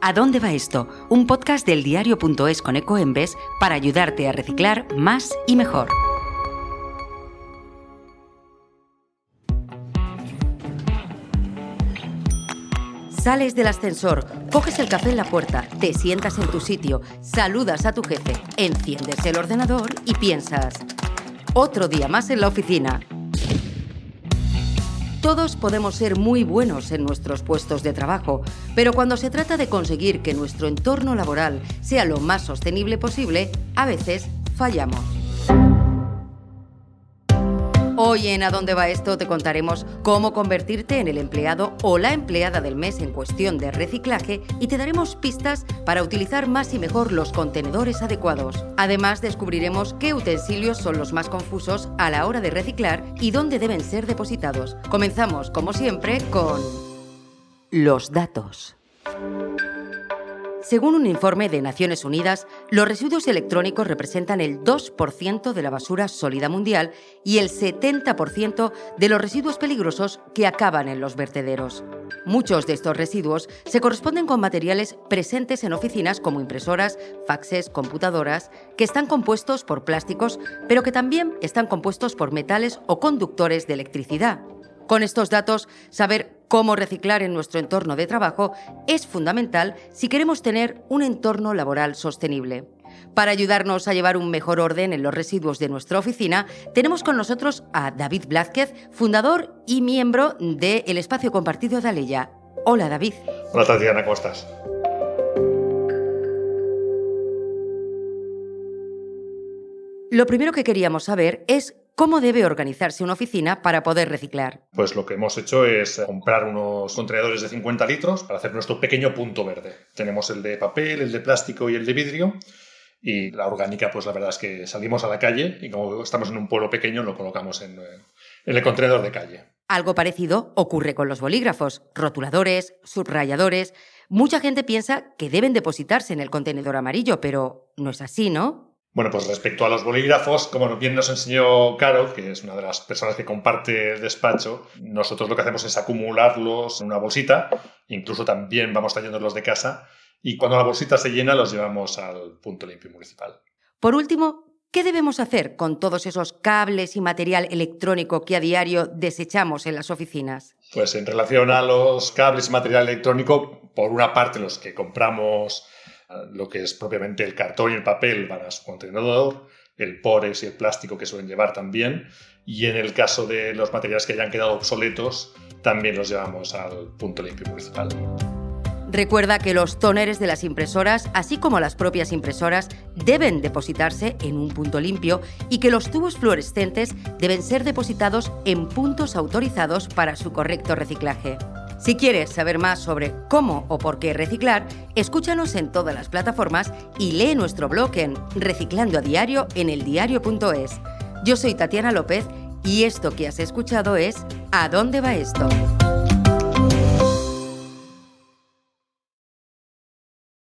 ¿A dónde va esto? Un podcast del diario.es con Ecoembes para ayudarte a reciclar más y mejor. Sales del ascensor, coges el café en la puerta, te sientas en tu sitio, saludas a tu jefe, enciendes el ordenador y piensas, otro día más en la oficina. Todos podemos ser muy buenos en nuestros puestos de trabajo, pero cuando se trata de conseguir que nuestro entorno laboral sea lo más sostenible posible, a veces fallamos. Hoy en A dónde va esto te contaremos cómo convertirte en el empleado o la empleada del mes en cuestión de reciclaje y te daremos pistas para utilizar más y mejor los contenedores adecuados. Además descubriremos qué utensilios son los más confusos a la hora de reciclar y dónde deben ser depositados. Comenzamos, como siempre, con los datos. Según un informe de Naciones Unidas, los residuos electrónicos representan el 2% de la basura sólida mundial y el 70% de los residuos peligrosos que acaban en los vertederos. Muchos de estos residuos se corresponden con materiales presentes en oficinas como impresoras, faxes, computadoras, que están compuestos por plásticos, pero que también están compuestos por metales o conductores de electricidad. Con estos datos, saber cómo reciclar en nuestro entorno de trabajo es fundamental si queremos tener un entorno laboral sostenible. Para ayudarnos a llevar un mejor orden en los residuos de nuestra oficina, tenemos con nosotros a David Blázquez, fundador y miembro de El Espacio Compartido de Aleya. Hola David. Hola Tatiana, ¿cómo estás? Lo primero que queríamos saber es ¿Cómo debe organizarse una oficina para poder reciclar? Pues lo que hemos hecho es comprar unos contenedores de 50 litros para hacer nuestro pequeño punto verde. Tenemos el de papel, el de plástico y el de vidrio. Y la orgánica, pues la verdad es que salimos a la calle y como estamos en un pueblo pequeño, lo colocamos en, el contenedor de calle. Algo parecido ocurre con los bolígrafos, rotuladores, subrayadores. Mucha gente piensa que deben depositarse en el contenedor amarillo, pero no es así, ¿no? Bueno, pues respecto a los bolígrafos, como bien nos enseñó Caro, que es una de las personas que comparte el despacho, nosotros lo que hacemos es acumularlos en una bolsita, incluso también vamos trayéndolos de casa, y cuando la bolsita se llena los llevamos al punto limpio municipal. Por último, ¿qué debemos hacer con todos esos cables y material electrónico que a diario desechamos en las oficinas? Pues en relación a los cables y material electrónico, por una parte los que compramos lo que es propiamente el cartón y el papel para su contenedor, el pores y el plástico que suelen llevar también, y en el caso de los materiales que hayan quedado obsoletos, también los llevamos al punto limpio municipal. Recuerda que los tóneres de las impresoras, así como las propias impresoras, deben depositarse en un punto limpio y que los tubos fluorescentes deben ser depositados en puntos autorizados para su correcto reciclaje. Si quieres saber más sobre cómo o por qué reciclar, escúchanos en todas las plataformas y lee nuestro blog en Reciclando a Diario en eldiario.es. Yo soy Tatiana López y esto que has escuchado es ¿A dónde va esto?